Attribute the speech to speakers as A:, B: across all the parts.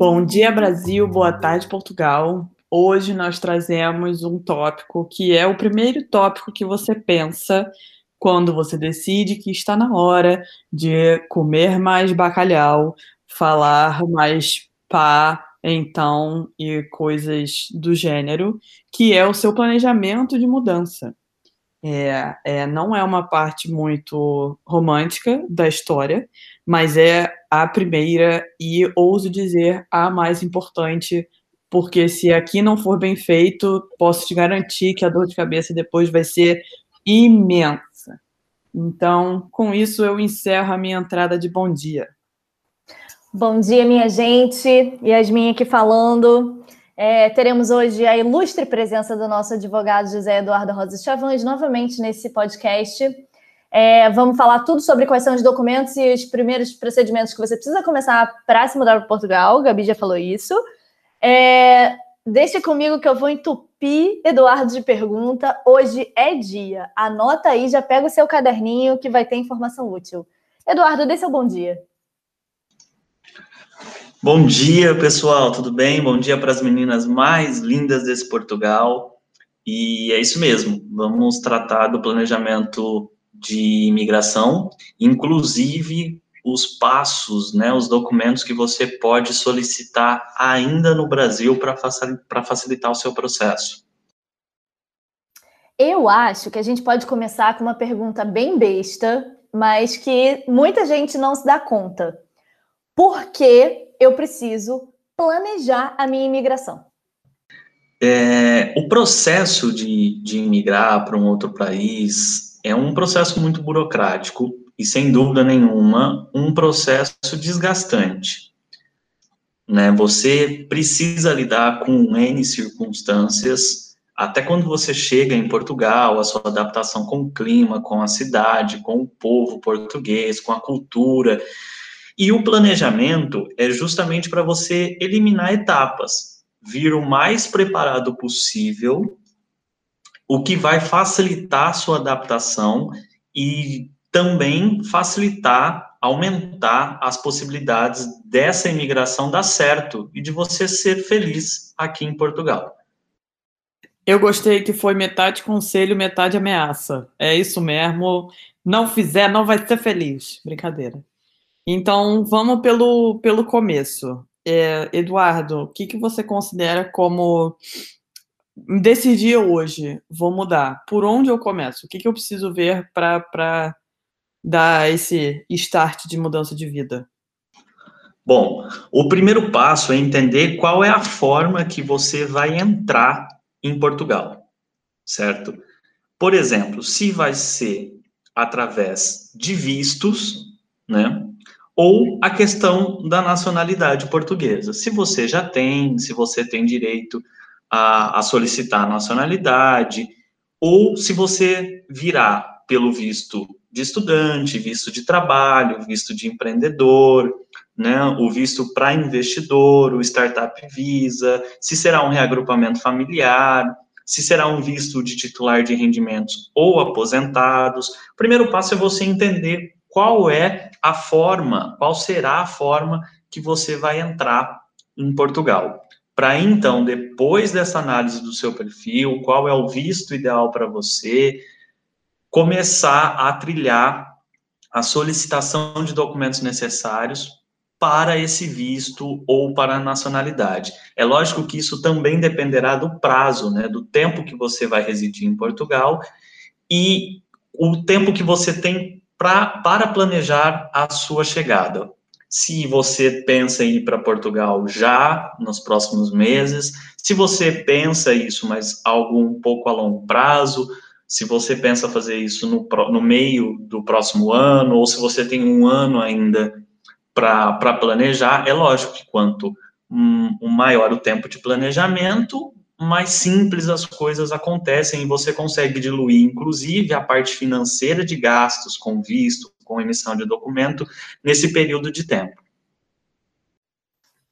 A: Bom dia, Brasil. Boa tarde, Portugal. Hoje nós trazemos um tópico que é o primeiro tópico que você pensa quando você decide que está na hora de comer mais bacalhau, falar mais pá, então e coisas do gênero, que é o seu planejamento de mudança. É, é, não é uma parte muito romântica da história, mas é a primeira e ouso dizer a mais importante, porque se aqui não for bem feito, posso te garantir que a dor de cabeça depois vai ser imensa. Então, com isso, eu encerro a minha entrada de bom dia.
B: Bom dia, minha gente. Yasmin aqui falando. É, teremos hoje a ilustre presença do nosso advogado José Eduardo Rosa Chavães novamente nesse podcast. É, vamos falar tudo sobre quais são os documentos e os primeiros procedimentos que você precisa começar para se mudar para Portugal. Gabi já falou isso. É, deixa comigo que eu vou entupir Eduardo de pergunta. Hoje é dia. Anota aí, já pega o seu caderninho que vai ter informação útil. Eduardo, dê seu bom dia.
C: Bom dia, pessoal, tudo bem? Bom dia para as meninas mais lindas desse Portugal. E é isso mesmo, vamos tratar do planejamento de imigração, inclusive os passos, né, os documentos que você pode solicitar ainda no Brasil para facilitar o seu processo.
B: Eu acho que a gente pode começar com uma pergunta bem besta, mas que muita gente não se dá conta. Por que eu preciso planejar a minha imigração?
C: É, o processo de, de imigrar para um outro país é um processo muito burocrático e, sem dúvida nenhuma, um processo desgastante. Né? Você precisa lidar com N circunstâncias, até quando você chega em Portugal, a sua adaptação com o clima, com a cidade, com o povo português, com a cultura, e o planejamento é justamente para você eliminar etapas, vir o mais preparado possível, o que vai facilitar a sua adaptação e também facilitar, aumentar as possibilidades dessa imigração dar certo e de você ser feliz aqui em Portugal.
A: Eu gostei que foi metade conselho, metade ameaça. É isso mesmo. Não fizer, não vai ser feliz. Brincadeira. Então, vamos pelo, pelo começo. É, Eduardo, o que, que você considera como decidir hoje, vou mudar? Por onde eu começo? O que, que eu preciso ver para dar esse start de mudança de vida?
C: Bom, o primeiro passo é entender qual é a forma que você vai entrar em Portugal, certo? Por exemplo, se vai ser através de vistos, né? Ou a questão da nacionalidade portuguesa. Se você já tem, se você tem direito a, a solicitar a nacionalidade, ou se você virá pelo visto de estudante, visto de trabalho, visto de empreendedor, né, o visto para investidor, o startup visa, se será um reagrupamento familiar, se será um visto de titular de rendimentos ou aposentados. O primeiro passo é você entender qual é a forma, qual será a forma que você vai entrar em Portugal. Para então, depois dessa análise do seu perfil, qual é o visto ideal para você, começar a trilhar a solicitação de documentos necessários para esse visto ou para a nacionalidade. É lógico que isso também dependerá do prazo, né, do tempo que você vai residir em Portugal e o tempo que você tem pra, para planejar a sua chegada. Se você pensa em ir para Portugal já nos próximos meses, se você pensa isso, mas algo um pouco a longo prazo, se você pensa fazer isso no, no meio do próximo ano, ou se você tem um ano ainda para planejar, é lógico que quanto um, um maior o tempo de planejamento, mais simples as coisas acontecem e você consegue diluir, inclusive, a parte financeira de gastos com visto, com emissão de documento, nesse período de tempo.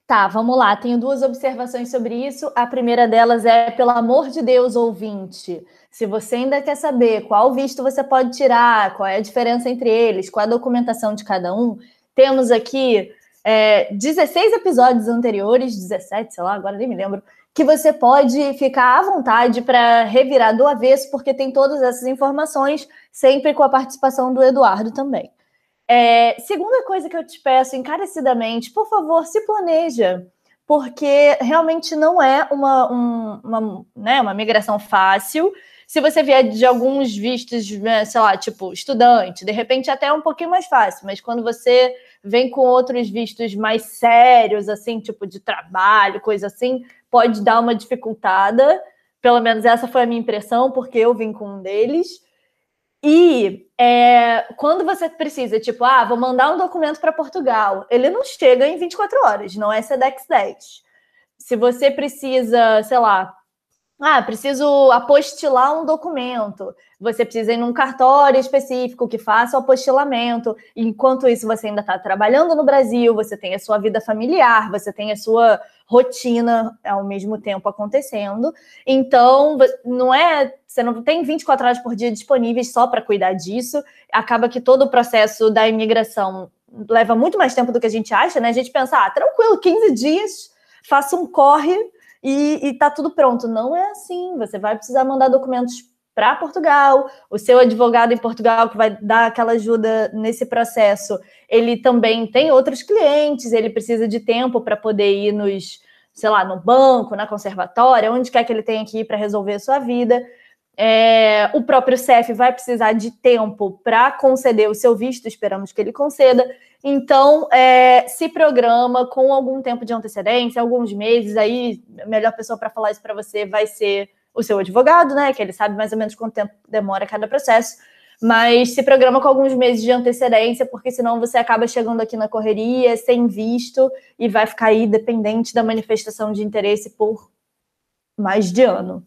B: Tá, vamos lá. Tenho duas observações sobre isso. A primeira delas é, pelo amor de Deus, ouvinte, se você ainda quer saber qual visto você pode tirar, qual é a diferença entre eles, qual a documentação de cada um, temos aqui é, 16 episódios anteriores, 17, sei lá, agora nem me lembro, que você pode ficar à vontade para revirar do avesso, porque tem todas essas informações, sempre com a participação do Eduardo também. É, segunda coisa que eu te peço encarecidamente, por favor, se planeja, porque realmente não é uma, um, uma, né, uma migração fácil. Se você vier de alguns vistos, né, sei lá, tipo estudante, de repente até é um pouquinho mais fácil, mas quando você vem com outros vistos mais sérios, assim, tipo de trabalho, coisa assim, pode dar uma dificultada. Pelo menos essa foi a minha impressão, porque eu vim com um deles. E é, quando você precisa, tipo, ah, vou mandar um documento para Portugal, ele não chega em 24 horas, não é SEDEX 10. Se você precisa, sei lá, ah, preciso apostilar um documento. Você precisa ir num cartório específico que faça o apostilamento. Enquanto isso, você ainda está trabalhando no Brasil, você tem a sua vida familiar, você tem a sua rotina ao mesmo tempo acontecendo. Então, não é. Você não tem 24 horas por dia disponíveis só para cuidar disso. Acaba que todo o processo da imigração leva muito mais tempo do que a gente acha, né? A gente pensa, ah, tranquilo, 15 dias, faça um corre e, está tudo pronto. Não é assim. Você vai precisar mandar documentos para Portugal. O seu advogado em Portugal, que vai dar aquela ajuda nesse processo, ele também tem outros clientes, ele precisa de tempo para poder ir nos, sei lá, no banco, na conservatória, onde quer que ele tenha que ir para resolver a sua vida. É, o próprio CEF vai precisar de tempo para conceder o seu visto, esperamos que ele conceda. Então, é, se programa com algum tempo de antecedência, alguns meses. Aí, a melhor pessoa para falar isso para você vai ser o seu advogado, né? Que ele sabe mais ou menos quanto tempo demora cada processo. Mas se programa com alguns meses de antecedência, porque senão você acaba chegando aqui na correria sem visto e vai ficar aí dependente da manifestação de interesse por mais de ano.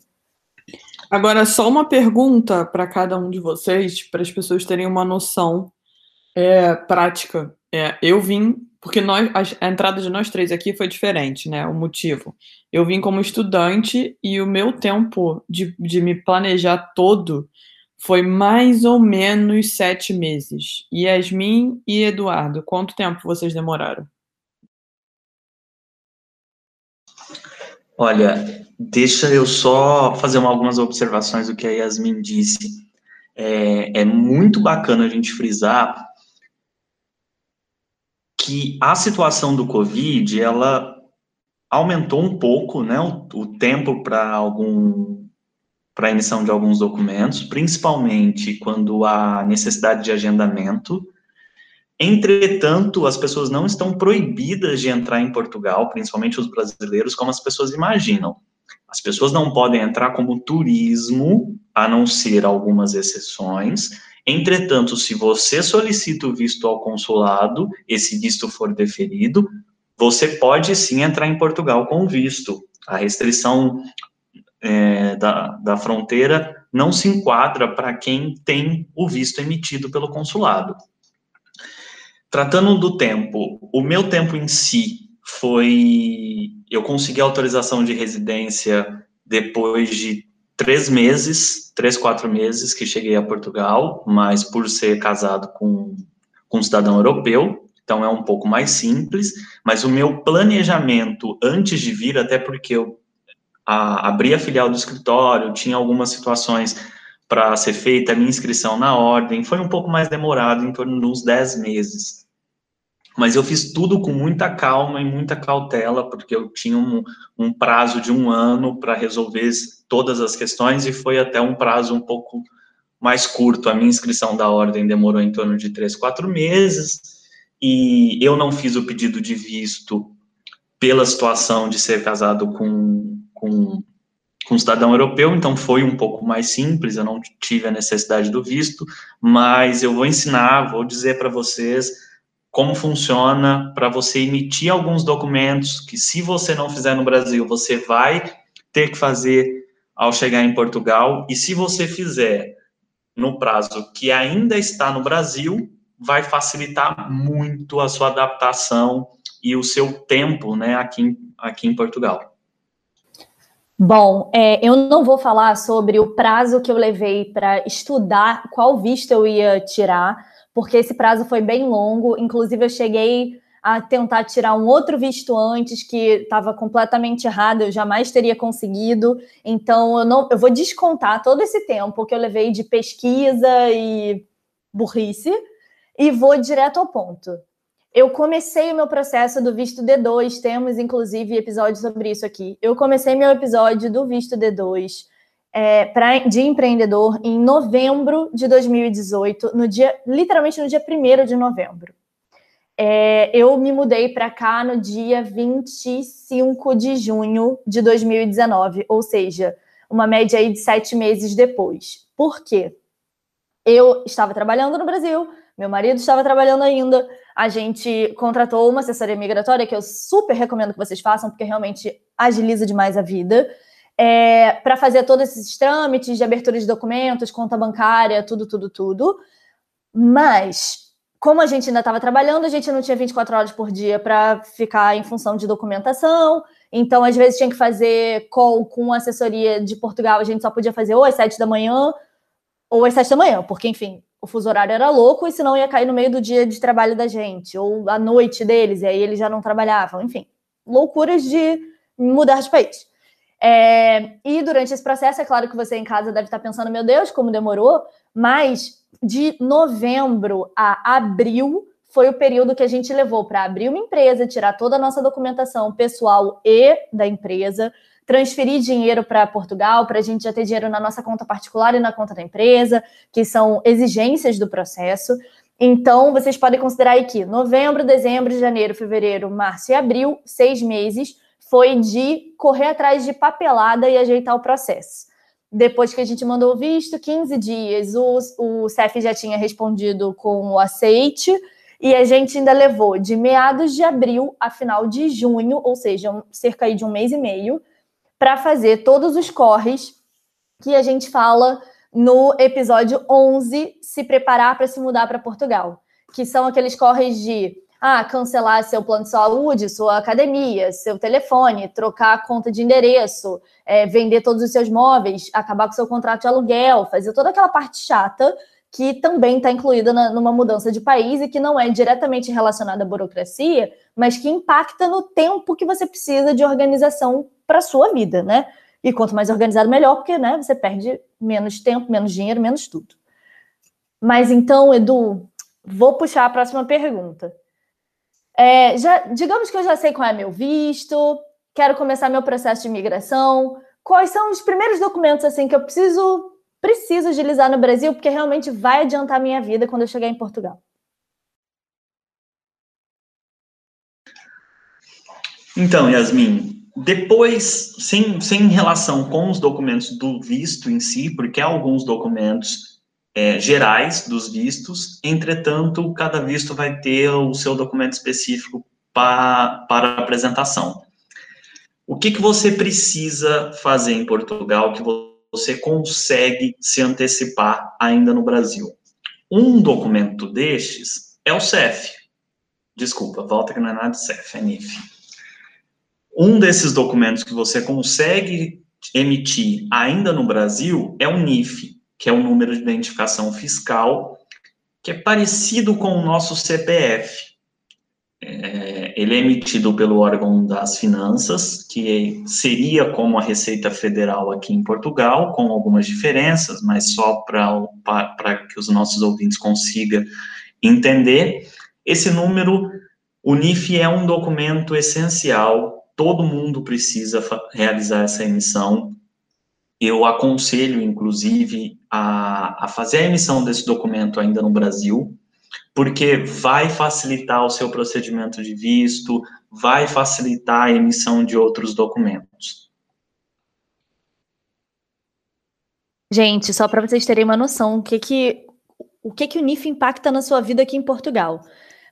A: Agora, só uma pergunta para cada um de vocês, para as pessoas terem uma noção é, prática. É, eu vim, porque nós, a, a, entrada de nós três aqui foi diferente, né? O motivo. Eu vim como estudante e o meu tempo de, de me planejar todo foi mais ou menos sete meses. Yasmin e Eduardo, quanto tempo vocês demoraram?
C: Olha, deixa eu só fazer algumas observações do que a Yasmin disse. É, é muito bacana a gente frisar que a situação do Covid, ela aumentou um pouco, né, o, o tempo para algum para emissão de alguns documentos, principalmente quando há necessidade de agendamento. Entretanto, as pessoas não estão proibidas de entrar em Portugal, principalmente os brasileiros, como as pessoas imaginam. As pessoas não podem entrar como turismo, a não ser algumas exceções. Entretanto, se você solicita o visto ao consulado, esse visto for deferido, você pode sim entrar em Portugal com visto. A restrição é, da, da fronteira não se enquadra para quem tem o visto emitido pelo consulado. Tratando do tempo, o meu tempo em si foi. Eu consegui autorização de residência depois de três meses, três, quatro meses que cheguei a Portugal, mas por ser casado com, com um cidadão europeu, então é um pouco mais simples. Mas o meu planejamento antes de vir, até porque eu a, abri a filial do escritório, tinha algumas situações para ser feita a minha inscrição na ordem, foi um pouco mais demorado, em torno de uns 10 meses. Mas eu fiz tudo com muita calma e muita cautela, porque eu tinha um, um prazo de um ano para resolver todas as questões e foi até um prazo um pouco mais curto. A minha inscrição da ordem demorou em torno de três, quatro meses e eu não fiz o pedido de visto pela situação de ser casado com, com, com um cidadão europeu, então foi um pouco mais simples, eu não tive a necessidade do visto, mas eu vou ensinar, vou dizer para vocês como funciona para você emitir alguns documentos que, se você não fizer no Brasil, você vai ter que fazer ao chegar em Portugal. E se você fizer no prazo que ainda está no Brasil, vai facilitar muito a sua adaptação e o seu tempo né, aqui, aqui em Portugal.
B: Bom, é, eu não vou falar sobre o prazo que eu levei para estudar qual visto eu ia tirar, porque esse prazo foi bem longo. Inclusive, eu cheguei a tentar tirar um outro visto antes que estava completamente errado, eu jamais teria conseguido. Então eu não, eu vou descontar todo esse tempo que eu levei de pesquisa e burrice e vou direto ao ponto. Eu comecei o meu processo do visto D2, temos inclusive episódio sobre isso aqui. Eu comecei meu episódio do visto D2 é, pra, de empreendedor em novembro de 2018, no dia, literalmente no dia 1 de novembro. É, eu me mudei para cá no dia 25 de junho de 2019, ou seja, uma média aí de sete meses depois. Por quê? Eu estava trabalhando no Brasil, meu marido estava trabalhando ainda, a gente contratou uma assessoria migratória que eu super recomendo que vocês façam, porque realmente agiliza demais a vida, é, para fazer todos esses trâmites de abertura de documentos, conta bancária, tudo, tudo, tudo. Mas como a gente ainda estava trabalhando, a gente não tinha 24 horas por dia para ficar em função de documentação. Então, às vezes, tinha que fazer call com assessoria de Portugal. A gente só podia fazer ou às 7 da manhã ou às 7 da manhã, porque, enfim, o fuso horário era louco e senão ia cair no meio do dia de trabalho da gente, ou à noite deles, e aí eles já não trabalhavam. Enfim, loucuras de mudar de país. É, e durante esse processo, é claro que você em casa deve estar pensando, meu Deus, como demorou, mas de novembro a abril foi o período que a gente levou para abrir uma empresa, tirar toda a nossa documentação pessoal e da empresa, transferir dinheiro para Portugal, para a gente já ter dinheiro na nossa conta particular e na conta da empresa, que são exigências do processo. Então, vocês podem considerar aí que novembro, dezembro, janeiro, fevereiro, março e abril, seis meses, foi de correr atrás de papelada e ajeitar o processo. Depois que a gente mandou o visto, 15 dias, o, o CEF já tinha respondido com o aceite, e a gente ainda levou de meados de abril a final de junho, ou seja, cerca de um mês e meio, para fazer todos os corres que a gente fala no episódio 11, se preparar para se mudar para Portugal, que são aqueles corres de ah, cancelar seu plano de saúde, sua academia, seu telefone, trocar a conta de endereço, é, vender todos os seus móveis, acabar com seu contrato de aluguel, fazer toda aquela parte chata que também está incluída na, numa mudança de país e que não é diretamente relacionada à burocracia, mas que impacta no tempo que você precisa de organização para a sua vida, né? E quanto mais organizado, melhor, porque né, você perde menos tempo, menos dinheiro, menos tudo. Mas então, Edu, vou puxar a próxima pergunta. É, já, digamos que eu já sei qual é meu visto, quero começar meu processo de imigração. Quais são os primeiros documentos assim que eu preciso preciso agilizar no Brasil, porque realmente vai adiantar minha vida quando eu chegar em Portugal?
C: Então, Yasmin, depois, sem, sem relação com os documentos do visto em si, porque alguns documentos é, gerais dos vistos, entretanto, cada visto vai ter o seu documento específico pa, para apresentação. O que, que você precisa fazer em Portugal que você consegue se antecipar ainda no Brasil? Um documento destes é o CEF. Desculpa, volta que não é nada de CEF, é NIF. Um desses documentos que você consegue emitir ainda no Brasil é o NIF, que é o número de identificação fiscal, que é parecido com o nosso CPF. É, ele é emitido pelo órgão das finanças, que seria como a Receita Federal aqui em Portugal, com algumas diferenças, mas só para que os nossos ouvintes consigam entender. Esse número, o NIF é um documento essencial, todo mundo precisa realizar essa emissão, eu aconselho, inclusive, a, a fazer a emissão desse documento ainda no Brasil, porque vai facilitar o seu procedimento de visto, vai facilitar a emissão de outros documentos.
B: Gente, só para vocês terem uma noção, o que que o que que o NIF impacta na sua vida aqui em Portugal?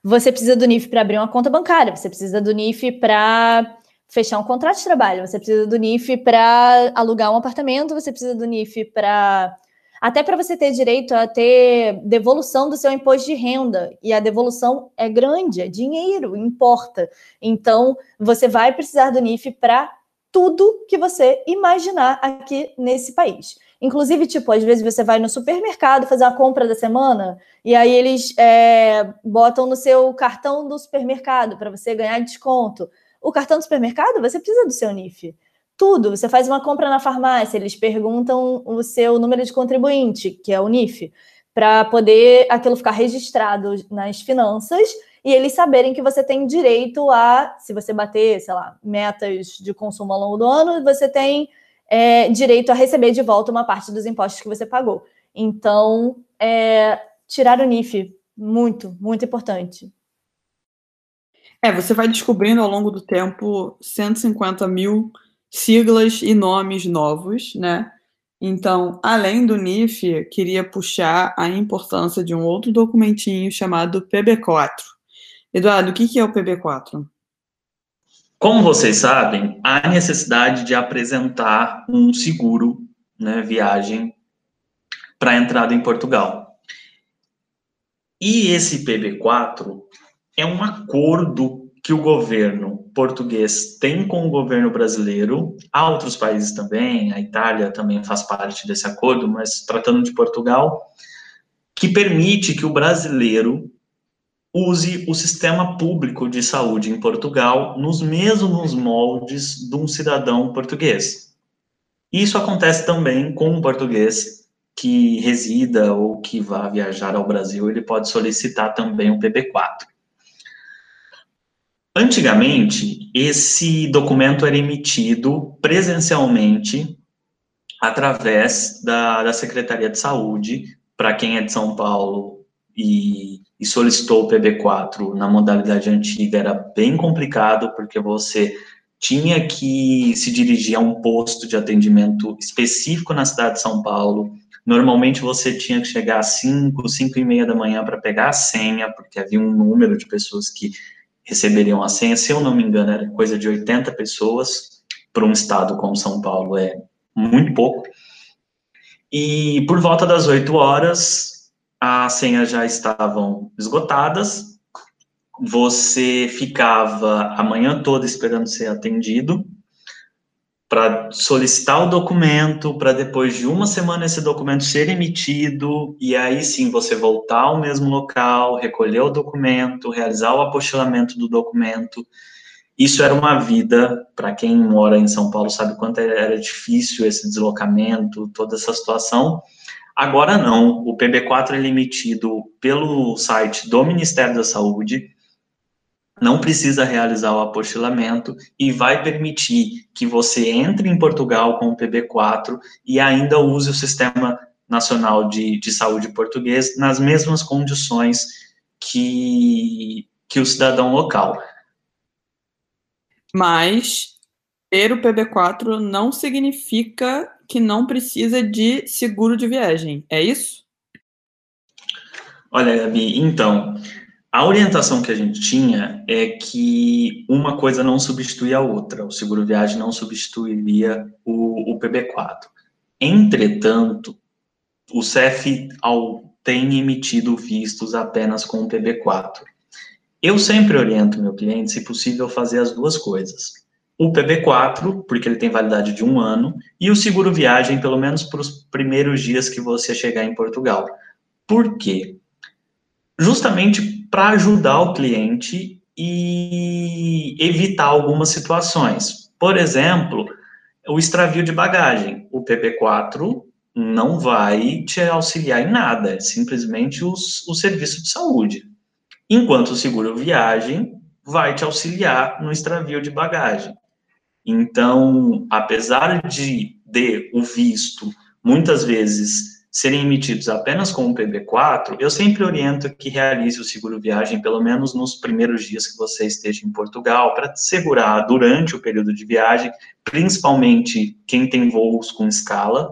B: Você precisa do NIF para abrir uma conta bancária, você precisa do NIF para fechar um contrato de trabalho, você precisa do NIF para alugar um apartamento, você precisa do NIF para até para você ter direito a ter devolução do seu imposto de renda. E a devolução é grande, é dinheiro, importa. Então, você vai precisar do NIF para tudo que você imaginar aqui nesse país. Inclusive, tipo, às vezes você vai no supermercado fazer a compra da semana e aí eles é, botam no seu cartão do supermercado para você ganhar desconto. O cartão do supermercado, você precisa do seu NIF. Tudo. Você faz uma compra na farmácia, eles perguntam o seu número de contribuinte, que é o NIF, para poder aquilo ficar registrado nas finanças e eles saberem que você tem direito a, se você bater, sei lá, metas de consumo ao longo do ano, você tem é, direito a receber de volta uma parte dos impostos que você pagou. Então, é, tirar o NIF, muito, muito importante.
A: É, você vai descobrindo ao longo do tempo 150 mil siglas e nomes novos, né? Então, além do NIF, queria puxar a importância de um outro documentinho chamado PB4. Eduardo, o que é o PB4?
C: Como vocês sabem, há necessidade de apresentar um seguro, né, viagem, para entrada em Portugal. E esse PB4 é um acordo que o governo português tem com o governo brasileiro, há outros países também, a Itália também faz parte desse acordo, mas tratando de Portugal, que permite que o brasileiro use o sistema público de saúde em Portugal nos mesmos moldes de um cidadão português. Isso acontece também com um português que resida ou que vá viajar ao Brasil, ele pode solicitar também um PB4. Antigamente, esse documento era emitido presencialmente através da, da Secretaria de Saúde, para quem é de São Paulo e e solicitou o PB4 na modalidade antiga era bem complicado, porque você tinha que se dirigir a um posto de atendimento específico na cidade de São Paulo. Normalmente você tinha que chegar às 5, 5 e meia da manhã para pegar a senha, porque havia um número de pessoas que receberiam a senha. Se eu não me engano, era coisa de 80 pessoas. Para um estado como São Paulo é muito pouco. E por volta das 8 horas, as senhas já estavam esgotadas, você ficava a manhã toda esperando ser atendido para solicitar o documento, para depois de uma semana esse documento ser emitido, e aí sim você voltar ao mesmo local, recolher o documento, realizar o apostilamento do documento. Isso era uma vida, para quem mora em São Paulo sabe quanto era difícil esse deslocamento, toda essa situação. Agora não, o PB4 é emitido pelo site do Ministério da Saúde, não precisa realizar o apostilamento e vai permitir que você entre em Portugal com o PB4 e ainda use o Sistema Nacional de, de Saúde português nas mesmas condições que, que o cidadão local.
A: Mas ter o PB4 não significa que não precisa de seguro de viagem, é isso?
C: Olha, Gabi, então, a orientação que a gente tinha é que uma coisa não substitui a outra, o seguro viagem não substituiria o, o PB4. Entretanto, o CEF ao, tem emitido vistos apenas com o PB4. Eu sempre oriento meu cliente, se possível, fazer as duas coisas o PB4, porque ele tem validade de um ano, e o seguro viagem, pelo menos para os primeiros dias que você chegar em Portugal. Por quê? Justamente para ajudar o cliente e evitar algumas situações. Por exemplo, o extravio de bagagem. O PB4 não vai te auxiliar em nada, é simplesmente os, o serviço de saúde. Enquanto o seguro viagem vai te auxiliar no extravio de bagagem. Então, apesar de, de o visto muitas vezes serem emitidos apenas com o PB4, eu sempre oriento que realize o seguro viagem pelo menos nos primeiros dias que você esteja em Portugal, para segurar durante o período de viagem, principalmente quem tem voos com escala,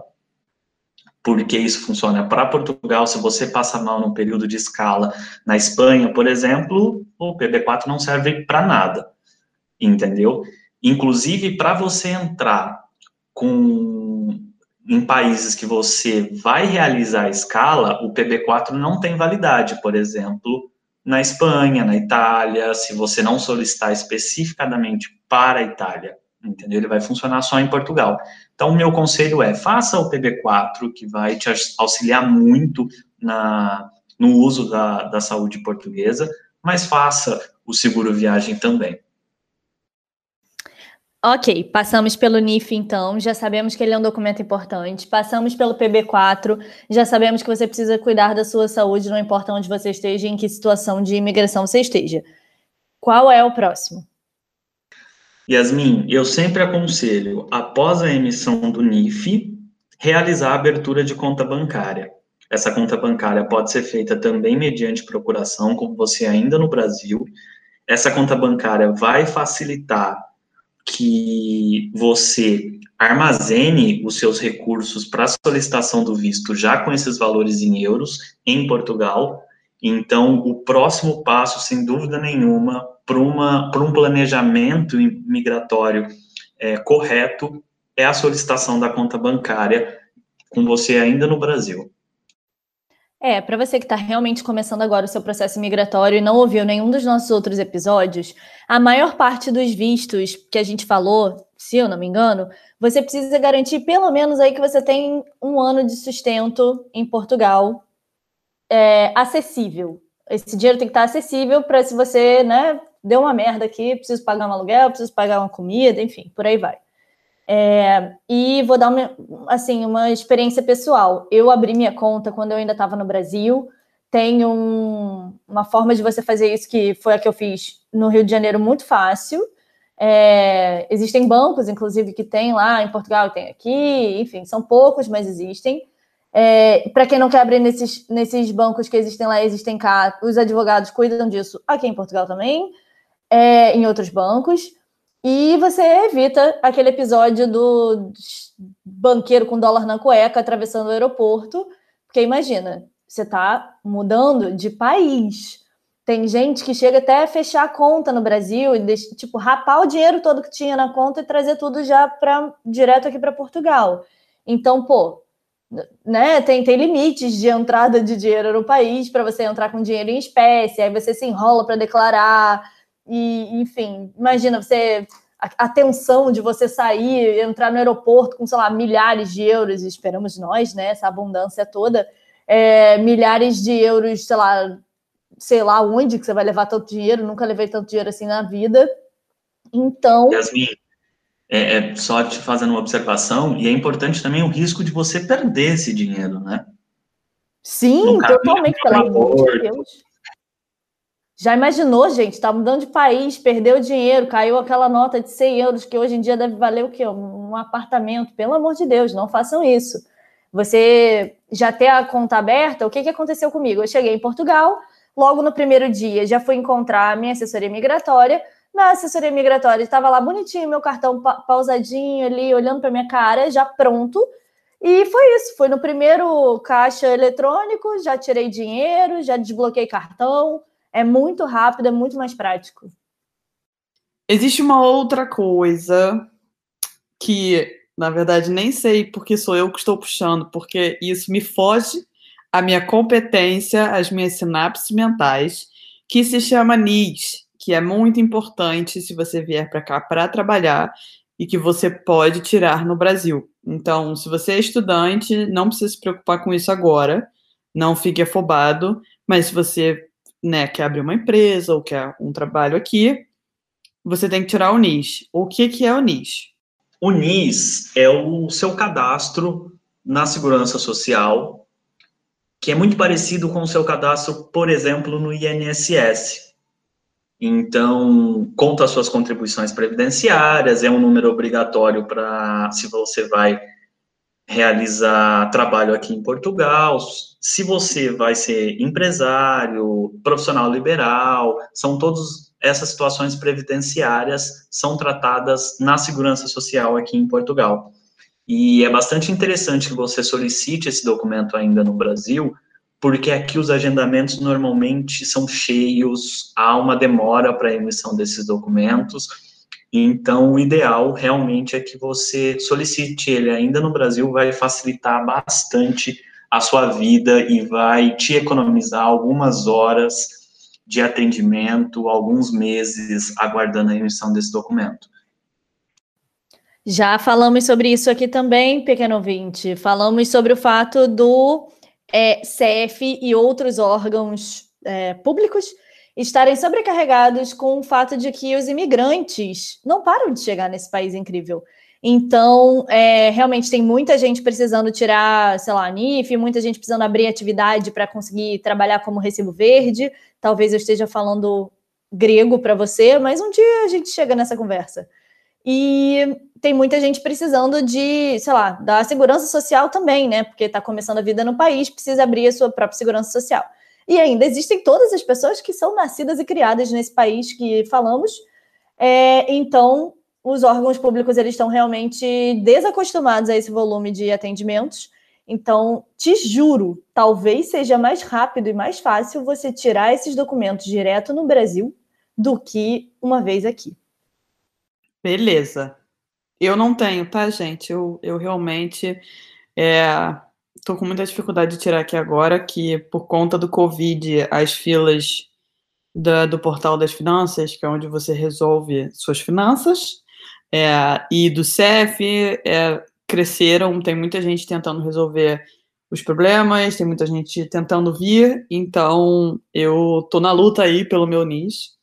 C: porque isso funciona para Portugal. Se você passa mal no período de escala na Espanha, por exemplo, o PB4 não serve para nada, entendeu? Inclusive, para você entrar com em países que você vai realizar a escala, o PB4 não tem validade, por exemplo, na Espanha, na Itália, se você não solicitar especificadamente para a Itália entendeu? Ele vai funcionar só em Portugal. Então, o meu conselho é, faça o PB4, que vai te auxiliar muito na, no uso da, da saúde portuguesa, mas faça o seguro viagem também.
B: Ok, passamos pelo NIF então, já sabemos que ele é um documento importante, passamos pelo PB4, já sabemos que você precisa cuidar da sua saúde, não importa onde você esteja, em que situação de imigração você esteja. Qual é o próximo?
C: Yasmin, eu sempre aconselho, após a emissão do NIF, realizar a abertura de conta bancária. Essa conta bancária pode ser feita também mediante procuração, como você ainda no Brasil. Essa conta bancária vai facilitar que você armazene os seus recursos para solicitação do visto já com esses valores em euros em Portugal. Então, o próximo passo, sem dúvida nenhuma, para um planejamento migratório é, correto é a solicitação da conta bancária com você ainda no Brasil.
B: É, para você que está realmente começando agora o seu processo migratório e não ouviu nenhum dos nossos outros episódios, a maior parte dos vistos que a gente falou, se eu não me engano, você precisa garantir pelo menos aí que você tem um ano de sustento em Portugal é, acessível. Esse dinheiro tem que estar acessível para se você, né, deu uma merda aqui, preciso pagar um aluguel, preciso pagar uma comida, enfim, por aí vai. É, e vou dar uma, assim, uma experiência pessoal. Eu abri minha conta quando eu ainda estava no Brasil. Tem um, uma forma de você fazer isso que foi a que eu fiz no Rio de Janeiro muito fácil. É, existem bancos, inclusive, que tem lá em Portugal, tem aqui, enfim, são poucos, mas existem. É, Para quem não quer abrir nesses, nesses bancos que existem lá, existem cá, os advogados cuidam disso aqui em Portugal também, é, em outros bancos. E você evita aquele episódio do banqueiro com dólar na cueca atravessando o aeroporto, porque imagina, você está mudando de país. Tem gente que chega até fechar a conta no Brasil e deixa, tipo rapar o dinheiro todo que tinha na conta e trazer tudo já para direto aqui para Portugal. Então, pô, né, tem, tem limites de entrada de dinheiro no país para você entrar com dinheiro em espécie, aí você se enrola para declarar e, enfim, imagina você a, tensão de você sair, entrar no aeroporto com, sei lá, milhares de euros, esperamos nós, né? Essa abundância toda, é, milhares de euros, sei lá, sei lá onde que você vai levar tanto dinheiro, nunca levei tanto dinheiro assim na vida. Então.
C: Yasmin, é, é, só te fazendo uma observação, e é importante também o risco de você perder esse dinheiro, né?
B: Sim, totalmente, pelo amor de Deus. Já imaginou, gente? Está mudando de país, perdeu dinheiro, caiu aquela nota de 100 euros que hoje em dia deve valer o quê? Um apartamento. Pelo amor de Deus, não façam isso. Você já ter a conta aberta, o que, que aconteceu comigo? Eu cheguei em Portugal, logo no primeiro dia já fui encontrar a minha assessoria migratória. Na assessoria migratória estava lá bonitinho, meu cartão pa pausadinho ali, olhando para minha cara, já pronto. E foi isso, foi no primeiro caixa eletrônico, já tirei dinheiro, já desbloqueei cartão, é muito rápido, é muito mais prático.
A: Existe uma outra coisa que, na verdade, nem sei porque sou eu que estou puxando, porque isso me foge à minha competência, às minhas sinapses mentais, que se chama NIS, que é muito importante se você vier para cá para trabalhar e que você pode tirar no Brasil. Então, se você é estudante, não precisa se preocupar com isso agora, não fique afobado, mas se você né, quer abrir uma empresa ou quer um trabalho aqui, você tem que tirar o NIS. O que, que é o NIS?
C: O NIS é o seu cadastro na segurança social, que é muito parecido com o seu cadastro, por exemplo, no INSS. Então, conta as suas contribuições previdenciárias, é um número obrigatório para se você vai realizar trabalho aqui em Portugal, se você vai ser empresário, profissional liberal, são todas essas situações previdenciárias são tratadas na segurança social aqui em Portugal. E é bastante interessante que você solicite esse documento ainda no Brasil, porque aqui os agendamentos normalmente são cheios, há uma demora para a emissão desses documentos, então, o ideal realmente é que você solicite ele ainda no Brasil, vai facilitar bastante a sua vida e vai te economizar algumas horas de atendimento, alguns meses aguardando a emissão desse documento.
B: Já falamos sobre isso aqui também, pequeno ouvinte. Falamos sobre o fato do é, CEF e outros órgãos é, públicos estarem sobrecarregados com o fato de que os imigrantes não param de chegar nesse país incrível. Então, é, realmente tem muita gente precisando tirar, sei lá, NIF, muita gente precisando abrir atividade para conseguir trabalhar como recibo verde. Talvez eu esteja falando grego para você, mas um dia a gente chega nessa conversa. E tem muita gente precisando de, sei lá, da segurança social também, né? Porque está começando a vida no país, precisa abrir a sua própria segurança social. E ainda existem todas as pessoas que são nascidas e criadas nesse país que falamos. É, então, os órgãos públicos eles estão realmente desacostumados a esse volume de atendimentos. Então, te juro, talvez seja mais rápido e mais fácil você tirar esses documentos direto no Brasil do que uma vez aqui.
A: Beleza. Eu não tenho, tá, gente? Eu, eu realmente estou com muita dificuldade de tirar aqui agora, que por conta do Covid, as filas da, do portal das finanças, que é onde você resolve suas finanças, é, e do CEF é, cresceram, tem muita gente tentando resolver os problemas, tem muita gente tentando vir, então eu tô na luta aí pelo meu NIS.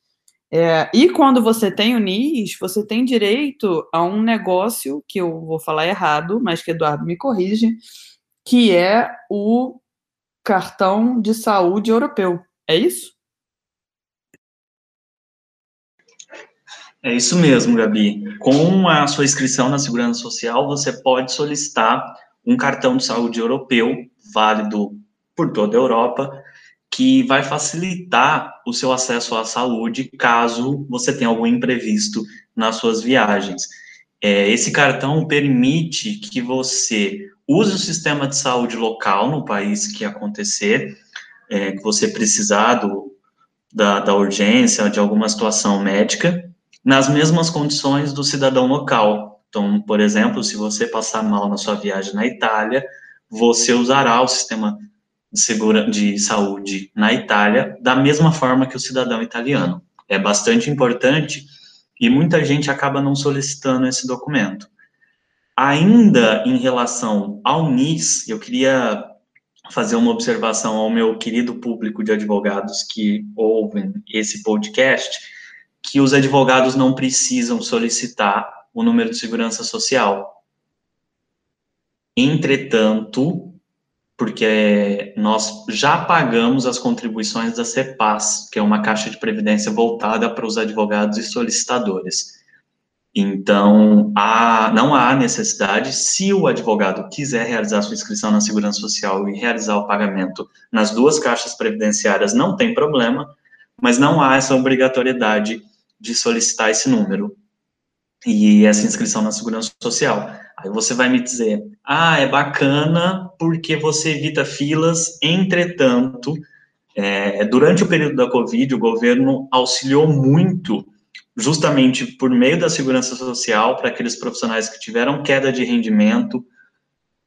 A: É, e quando você tem o NIS, você tem direito a um negócio que eu vou falar errado, mas que Eduardo me corrige, que é o cartão de saúde europeu. É isso?
C: É isso mesmo, Gabi. Com a sua inscrição na Segurança Social, você pode solicitar um cartão de saúde europeu, válido por toda a Europa, que vai facilitar o seu acesso à saúde caso você tenha algum imprevisto nas suas viagens. É, esse cartão permite que você use o sistema de saúde local no país que acontecer, é, que você precisar do, da, da urgência, de alguma situação médica, nas mesmas condições do cidadão local. Então, por exemplo, se você passar mal na sua viagem na Itália, você usará o sistema de, segura, de saúde na Itália da mesma forma que o cidadão italiano. É bastante importante e muita gente acaba não solicitando esse documento. Ainda em relação ao NIS, eu queria fazer uma observação ao meu querido público de advogados que ouvem esse podcast que os advogados não precisam solicitar o número de segurança social. Entretanto, porque nós já pagamos as contribuições da CEPAS, que é uma caixa de previdência voltada para os advogados e solicitadores. Então, há, não há necessidade, se o advogado quiser realizar sua inscrição na Segurança Social e realizar o pagamento nas duas caixas previdenciárias, não tem problema, mas não há essa obrigatoriedade de solicitar esse número e essa inscrição na segurança social. Aí você vai me dizer, ah, é bacana porque você evita filas, entretanto, é, durante o período da Covid, o governo auxiliou muito, justamente por meio da segurança social, para aqueles profissionais que tiveram queda de rendimento,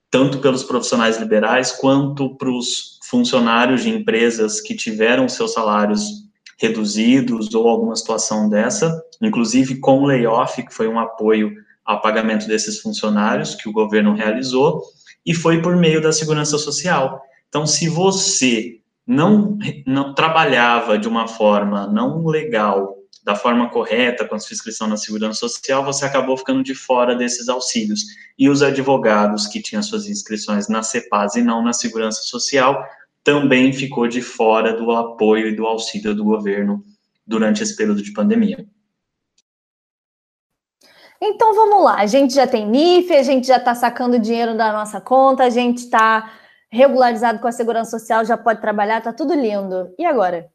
C: tanto pelos profissionais liberais quanto para os funcionários de empresas que tiveram seus salários reduzidos ou alguma situação dessa, inclusive com o layoff, que foi um apoio ao pagamento desses funcionários que o governo realizou, e foi por meio da segurança social. Então, se você não, não trabalhava de uma forma não legal, da forma correta, com a sua inscrição na segurança social, você acabou ficando de fora desses auxílios. E os advogados que tinham suas inscrições na CEPAS e não na segurança social também ficou de fora do apoio e do auxílio do governo durante esse período de pandemia.
B: Então vamos lá, a gente já tem NIF, a gente já está sacando dinheiro da nossa conta, a gente está regularizado com a segurança social, já pode trabalhar, tá tudo lindo. E agora?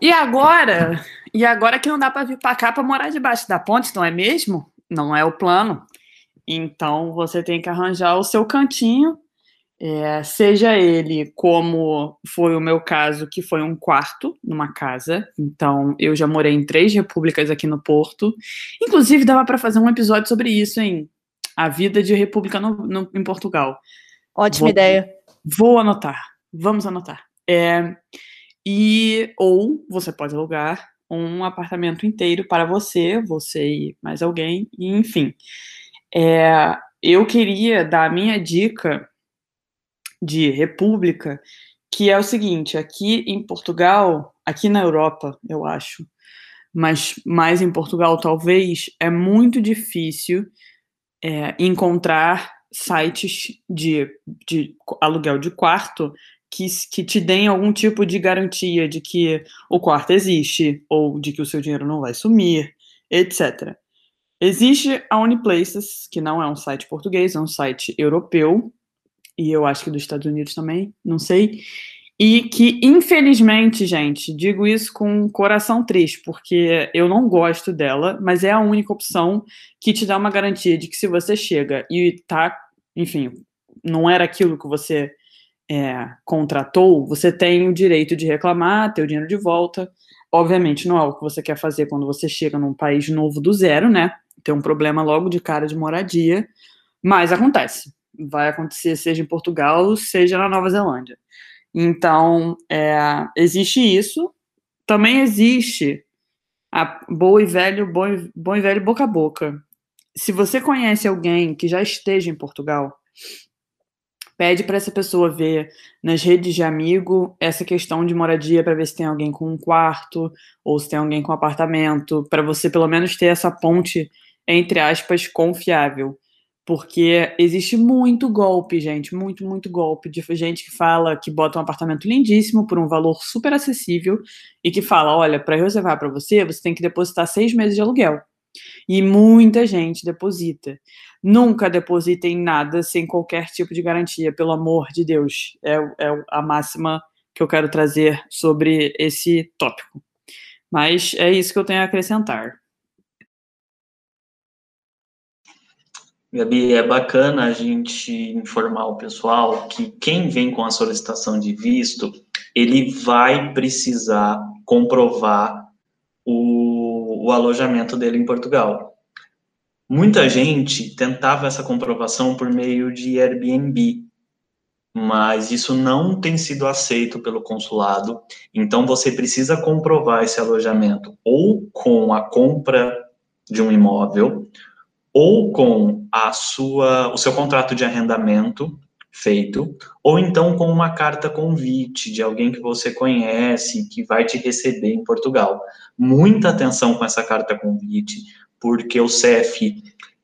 A: E agora? E agora que não dá para vir para cá para morar debaixo da ponte, não é mesmo? Não é o plano. Então você tem que arranjar o seu cantinho é, seja ele como foi o meu caso, que foi um quarto numa casa. Então, eu já morei em três repúblicas aqui no Porto. Inclusive, dava para fazer um episódio sobre isso, hein? A vida de república no, no, em Portugal.
B: Ótima vou, ideia.
A: Vou anotar. Vamos anotar. É, e ou você pode alugar um apartamento inteiro para você, você e mais alguém, e enfim. É, eu queria dar a minha dica de república, que é o seguinte: aqui em Portugal, aqui na Europa, eu acho, mas mais em Portugal talvez, é muito difícil é, encontrar sites de, de aluguel de quarto que, que te deem algum tipo de garantia de que o quarto existe, ou de que o seu dinheiro não vai sumir, etc. Existe a Uniplaces, que não é um site português, é um site europeu, e eu acho que dos Estados Unidos também, não sei. E que, infelizmente, gente, digo isso com um coração triste, porque eu não gosto dela, mas é a única opção que te dá uma garantia de que se você chega e tá, enfim, não era aquilo que você é, contratou, você tem o direito de reclamar, ter o dinheiro de volta. Obviamente, não é o que você quer fazer quando você chega num país novo do zero, né? Ter um problema logo de cara de moradia, mas acontece. Vai acontecer, seja em Portugal, seja na Nova Zelândia. Então, é, existe isso. Também existe a boa e velho, bom, bom e velho boca a boca. Se você conhece alguém que já esteja em Portugal, pede para essa pessoa ver nas redes de amigo essa questão de moradia para ver se tem alguém com um quarto ou se tem alguém com um apartamento, para você pelo menos ter essa ponte entre aspas confiável. Porque existe muito golpe, gente, muito, muito golpe de gente que fala que bota um apartamento lindíssimo por um valor super acessível e que fala: olha, para reservar para você, você tem que depositar seis meses de aluguel. E muita gente deposita. Nunca depositem nada sem qualquer tipo de garantia, pelo amor de Deus. É, é a máxima que eu quero trazer sobre esse tópico. Mas é isso que eu tenho a acrescentar.
C: Gabi, é bacana a gente informar o pessoal que quem vem com a solicitação de visto, ele vai precisar comprovar o, o alojamento dele em Portugal. Muita gente tentava essa comprovação por meio de Airbnb, mas isso não tem sido aceito pelo consulado. Então você precisa comprovar esse alojamento ou com a compra de um imóvel ou com a sua o seu contrato de arrendamento feito, ou então com uma carta convite de alguém que você conhece que vai te receber em Portugal. Muita atenção com essa carta convite, porque o CEF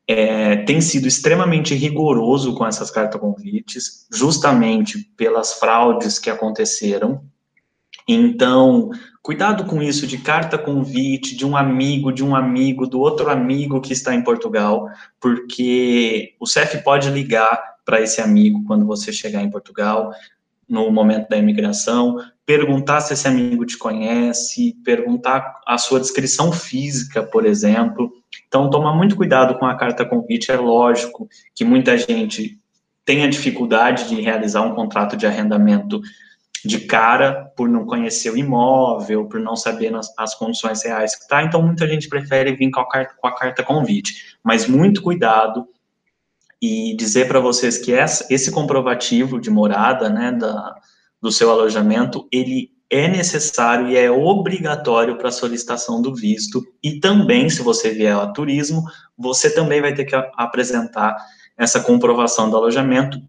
C: é, tem sido extremamente rigoroso com essas cartas convites, justamente pelas fraudes que aconteceram. Então, cuidado com isso de carta convite de um amigo, de um amigo, do outro amigo que está em Portugal, porque o CEF pode ligar para esse amigo quando você chegar em Portugal, no momento da imigração, perguntar se esse amigo te conhece, perguntar a sua descrição física, por exemplo. Então, toma muito cuidado com a carta convite. É lógico que muita gente tem a dificuldade de realizar um contrato de arrendamento de cara por não conhecer o imóvel, por não saber as, as condições reais que está. Então, muita gente prefere vir com a carta, com a carta convite. Mas muito cuidado e dizer para vocês que essa, esse comprovativo de morada, né, da, do seu alojamento, ele é necessário e é obrigatório para a solicitação do visto. E também, se você vier a turismo, você também vai ter que apresentar essa comprovação do alojamento.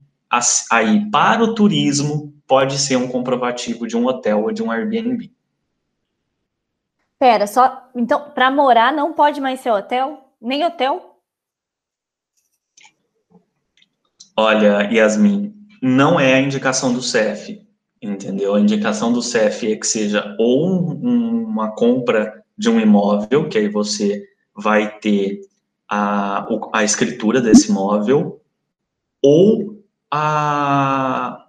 C: Aí, para o turismo, pode ser um comprovativo de um hotel ou de um Airbnb.
B: Pera, só. Então, para morar não pode mais ser hotel? Nem hotel?
C: Olha, Yasmin, não é a indicação do CEF entendeu? A indicação do CEF é que seja ou um, uma compra de um imóvel, que aí você vai ter a, a escritura desse imóvel, ou a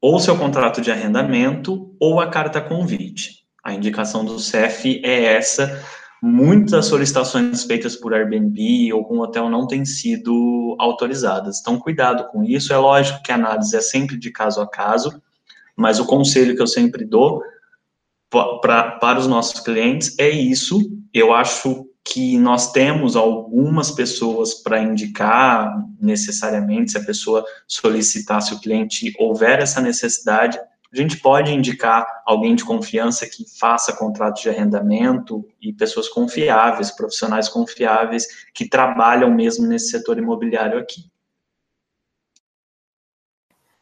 C: ou seu contrato de arrendamento ou a carta convite. A indicação do CEF é essa. Muitas solicitações feitas por Airbnb ou com hotel não têm sido autorizadas. Então, cuidado com isso. É lógico que a análise é sempre de caso a caso, mas o conselho que eu sempre dou pra, para os nossos clientes é isso. Eu acho que nós temos algumas pessoas para indicar necessariamente, se a pessoa solicitar, se o cliente houver essa necessidade, a gente pode indicar alguém de confiança que faça contratos de arrendamento e pessoas confiáveis, profissionais confiáveis, que trabalham mesmo nesse setor imobiliário aqui.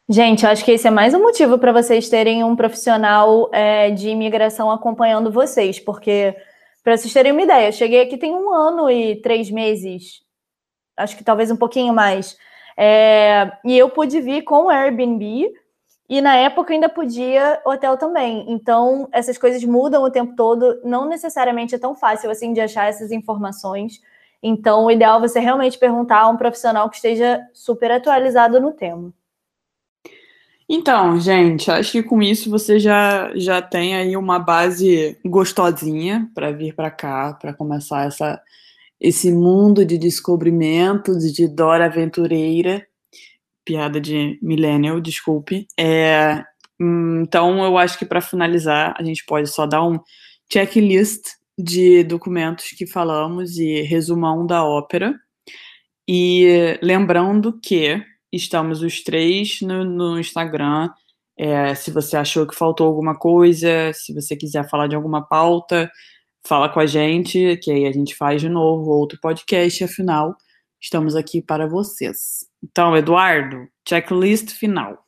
B: Gente, eu acho que esse é mais um motivo para vocês terem um profissional é, de imigração acompanhando vocês, porque, para vocês terem uma ideia, eu cheguei aqui tem um ano e três meses, acho que talvez um pouquinho mais, é, e eu pude vir com o Airbnb, e na época ainda podia hotel também. Então, essas coisas mudam o tempo todo, não necessariamente é tão fácil assim de achar essas informações. Então, o ideal é você realmente perguntar a um profissional que esteja super atualizado no tema.
A: Então, gente, acho que com isso você já, já tem aí uma base gostosinha para vir para cá, para começar essa, esse mundo de descobrimentos de Dora Aventureira. Piada de millennial, desculpe. É, então, eu acho que para finalizar, a gente pode só dar um checklist de documentos que falamos e resumão da ópera. E lembrando que Estamos os três no, no Instagram. É, se você achou que faltou alguma coisa, se você quiser falar de alguma pauta, fala com a gente, que aí a gente faz de novo outro podcast. Afinal, estamos aqui para vocês. Então, Eduardo, checklist final.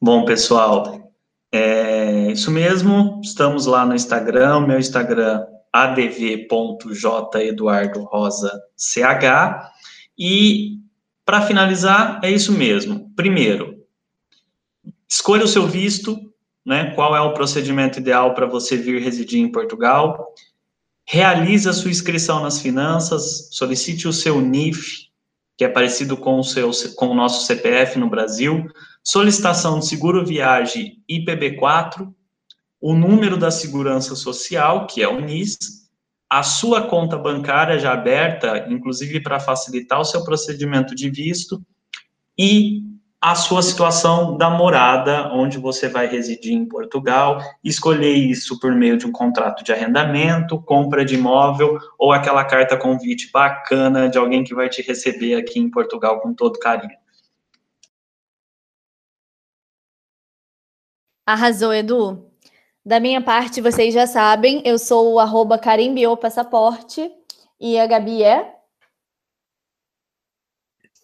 C: Bom, pessoal, é isso mesmo. Estamos lá no Instagram. Meu Instagram adv.jeduardorosach. E, para finalizar, é isso mesmo. Primeiro, escolha o seu visto, né? Qual é o procedimento ideal para você vir residir em Portugal. Realize a sua inscrição nas finanças, solicite o seu NIF, que é parecido com o, seu, com o nosso CPF no Brasil, solicitação de seguro viagem IPB4, o número da segurança social, que é o NIS, a sua conta bancária já aberta, inclusive para facilitar o seu procedimento de visto, e a sua situação da morada, onde você vai residir em Portugal, escolher isso por meio de um contrato de arrendamento, compra de imóvel ou aquela carta convite bacana de alguém que vai te receber aqui em Portugal com todo carinho.
B: Arrasou, Edu. Da minha parte, vocês já sabem, eu sou o arroba Passaporte e a Gabi é?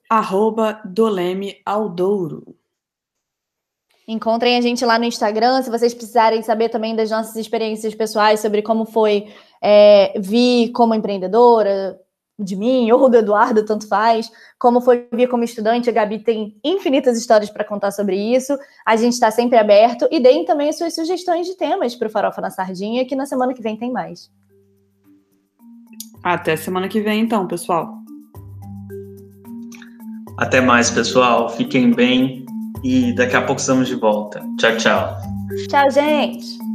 A: Arroba Doleme Aldouro.
B: Encontrem a gente lá no Instagram, se vocês precisarem saber também das nossas experiências pessoais sobre como foi é, vir como empreendedora, de mim ou do Eduardo, tanto faz, como foi vir como estudante, a Gabi tem infinitas histórias para contar sobre isso. A gente está sempre aberto e deem também as suas sugestões de temas para o Farofa na Sardinha, que na semana que vem tem mais.
A: Até semana que vem, então, pessoal.
C: Até mais, pessoal. Fiquem bem e daqui a pouco estamos de volta. Tchau, tchau.
B: Tchau, gente.